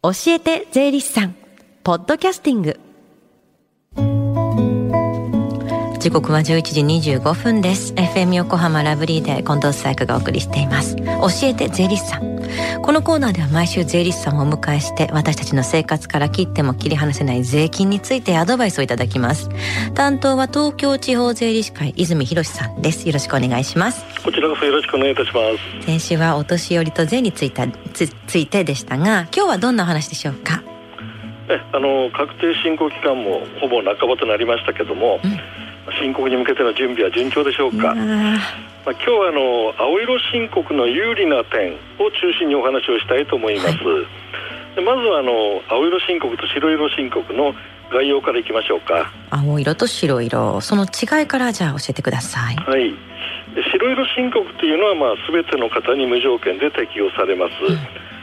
教えて税理士さん。ポッドキャスティング。時刻は11時25分です。FM 横浜ラブリーで近藤紗友香がお送りしています。教えて税理士さん。このコーナーでは毎週税理士さんをお迎えして私たちの生活から切っても切り離せない税金についてアドバイスをいただきます。担当は東京地方税理士会泉博さんです。よろしくお願いします。こちらこそよろしくお願いいたします。先週はお年寄りと税についたつついてでしたが今日はどんな話でしょうか？えあの確定申告期間もほぼ半ばとなりましたけども、うん申告に向けての準備は順調でしょうか。まあ、今日はあの青色申告の有利な点を中心にお話をしたいと思います。はい、でまずはあの青色申告と白色申告の概要からいきましょうか。青色と白色、その違いからじゃあ教えてください。はい。白色申告というのはまあすべての方に無条件で適用されます。うん、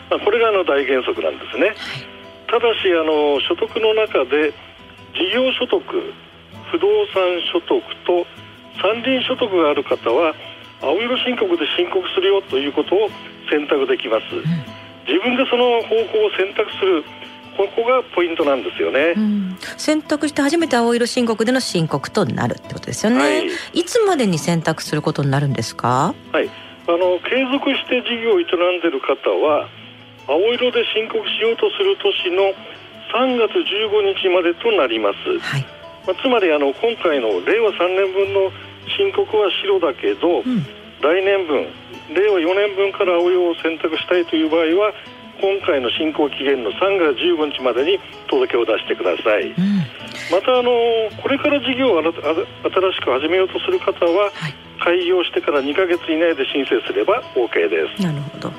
まあこれがあの大原則なんですね。はい、ただしあの所得の中で事業所得不動産所得と山林所得がある方は青色申告で申告するよということを選択できます、うん、自分でその方法を選択するここがポイントなんですよね、うん、選択して初めて青色申告での申告となるってことですよね、はい、いつまでに選択することになるんですか？はい。あの継続して事業を営んでいる方は青色で申告しようとする年の3月15日までとなります、はいまあ、つまりあの今回の令和3年分の申告は白だけど、うん、来年分令和4年分から青色を選択したいという場合は今回の進行期限の3月15日までに届けを出してください、うん、またあのこれから事業を新しく始めようとする方は、はい、開業してから2か月以内で申請すれば OK です。なるほど。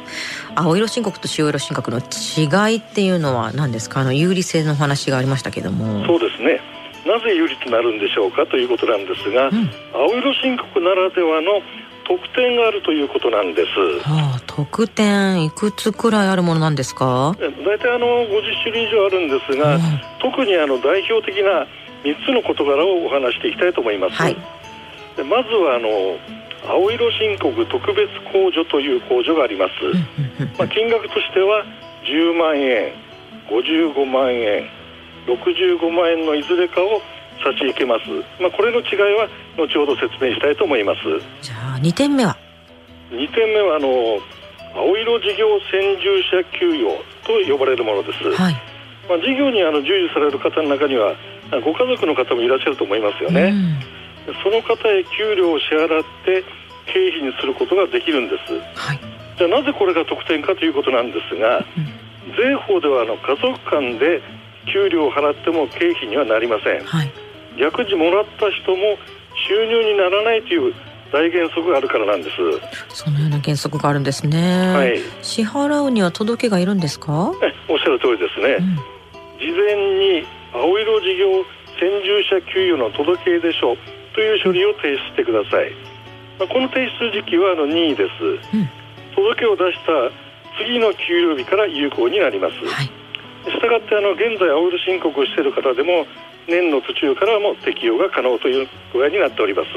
青色申告と白色申告の違いっていうのは何ですか？あの有利性の話がありましたけども。そうですねなぜ有利となるんでしょうかということなんですが、うん、青色申告ならではの特典があるということなんです。はあ、特典いくつくらいあるものなんですか？大体あの50種類以上あるんですが、うん、特にあの代表的な3つの事柄をお話していきたいと思います。はい、でまずはあの青色申告特別控除という控除があります。まあ金額としては10万円、55万円、65万円のいずれかを差し受けます、まあ、これの違いは後ほど説明したいと思います。じゃあ2点目は？2点目はあの青色事業先住者給与と呼ばれるものです、はい、まあ、事業にあの従事される方の中にはご家族の方もいらっしゃると思いますよね、うん、その方へ給料を支払って経費にすることができるんです、はい、じゃあなぜこれが特典かということなんですが、うん、税法ではあの家族間で給料を払っても経費にはなりません、はい、逆にもらった人も収入にならないという大原則があるからなんです。そのような原則があるんですね、はい、支払うには届けがいるんですか？おっしゃる通りですね、うん、事前に青色事業先住者給与の届け出書という書類を提出してください、まあ、この提出時期はあの任意です、うん、届けを出した次の給料日から有効になります、はいしたがってあの現在青色申告をしている方でも年の途中からも適用が可能という具合になっております。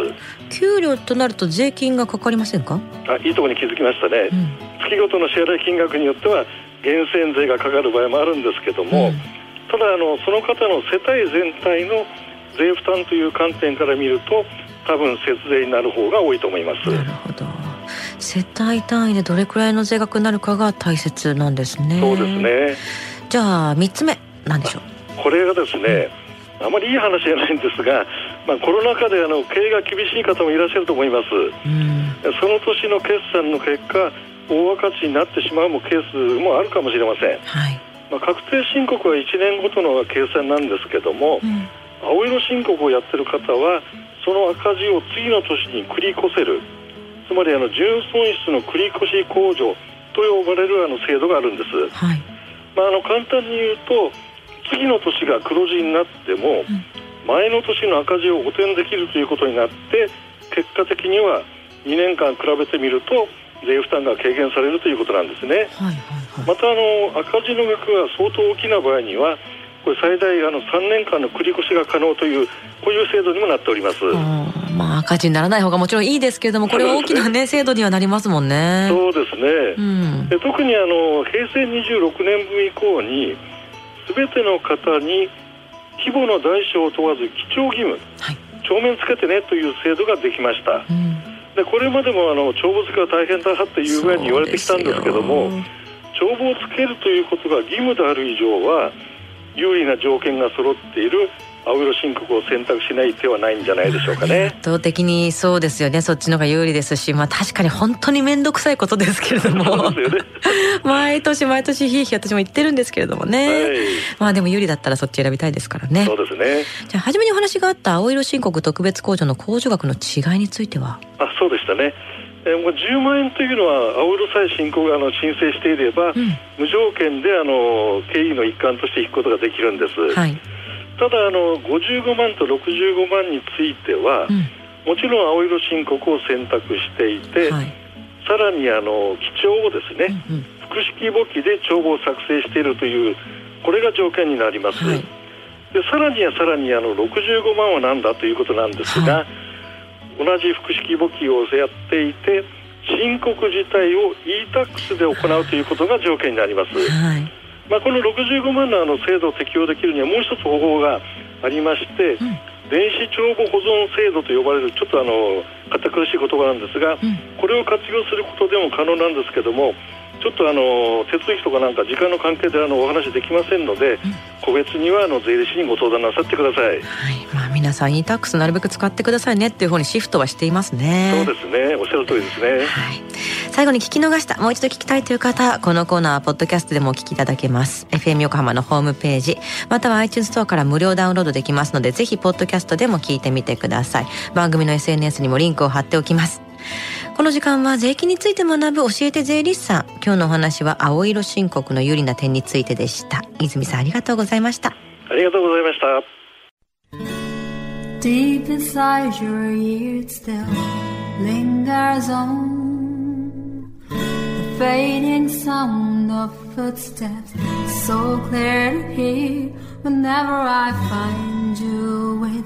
給料となると税金がかかりませんか？あいいところに気づきましたね、うん、月ごとの支払い金額によっては源泉税がかかる場合もあるんですけども、うん、ただあのその方の世帯全体の税負担という観点から見ると多分節税になる方が多いと思います。なるほど。世帯単位でどれくらいの税額になるかが大切なんですね。そうですねじゃあ3つ目なんでしょう？これがですね、あまりいい話じゃないんですが、まあ、コロナ禍であの経営が厳しい方もいらっしゃると思います、その年の決算の結果大赤字になってしまうもケースもあるかもしれません、はい、まあ、確定申告は1年ごとの計算なんですけども、うん、青色申告をやってる方はその赤字を次の年に繰り越せる。つまりあの純損失の繰越控除と呼ばれるあの制度があるんです、はいまあ、あの簡単に言うと次の年が黒字になっても、前の年の赤字を補填できるということになって結果的には2年間比べてみると税負担が軽減されるということなんですね、はいはいはい、またあの赤字の額が相当大きな場合にはこれ最大あの3年間の繰り越しが可能というこういう制度にもなっておりますまあ赤字にならない方がもちろんいいですけれどもこれは大きなね制度にはなりますもんね。そうですね、うん、で特にあの平成26年分以降に全ての方に規模の大小を問わず記帳義務、はい、帳面つけてねという制度ができました、うん、でこれまでもあの帳簿付けは大変だという具合に言われてきたんですけども帳簿をつけるということが義務である以上は有利な条件が揃っている青色申告を選択しない手はないんじゃないでしょうかね。圧倒的にそうですよね。そっちの方が有利ですし、まあ確かに本当に面倒くさいことですけれども。ね、毎年毎年ひいひい私も言ってるんですけれどもね。はい、まあでも有利だったらそっち選びたいですからね。そうですね。じゃあ初めにお話があった青色申告特別控除の控除額の違いについては？あ、そうでしたね。えもう10万円というのは青色さえ申告あの申請していれば、うん、無条件であの経緯の一環として引くことができるんです。はいただあの55万と65万については、うん、もちろん青色申告を選択していて、はい、さらにあの記帳をですね、うんうん、複式簿記で帳簿を作成しているというこれが条件になります、はい、でさらにはさらにあの65万は何だということなんですが、はい、同じ複式簿記をやっていて申告自体を e-tax で行うということが条件になります、はいまあ、この65万のあの制度を適用できるにはもう一つ方法がありまして、うん、電子帳簿保存制度と呼ばれるちょっとあの堅苦しい言葉なんですが、うん、これを活用することでも可能なんですけどもちょっとあの手続きとかなんか時間の関係であのお話できませんので、うん、個別にはあの税理士にご相談なさってください。はい、まあ皆さん e-tax なるべく使ってくださいねっていう方にシフトはしていますね。そうですね、おっしゃる通りですね。はい。最後に聞き逃したもう一度聞きたいという方このコーナーはポッドキャストでもお聞きいただけます FM 横浜のホームページまたは iTunes ストアから無料ダウンロードできますのでぜひポッドキャストでも聞いてみてください番組の SNS にもリンクを貼っておきますこの時間は税金について学ぶ教えて税理士さん今日のお話は青色申告の有利な点についてでした泉さんありがとうございましたありがとうございました Deep inside your ears still lingers on fading sound of footsteps so clear to hear whenever I find you with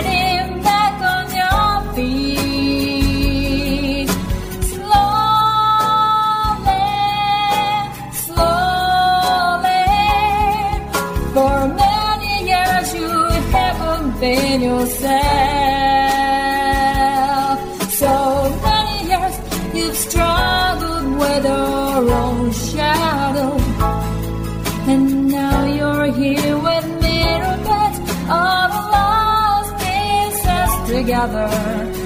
here with mirror pets, all lost pieces together.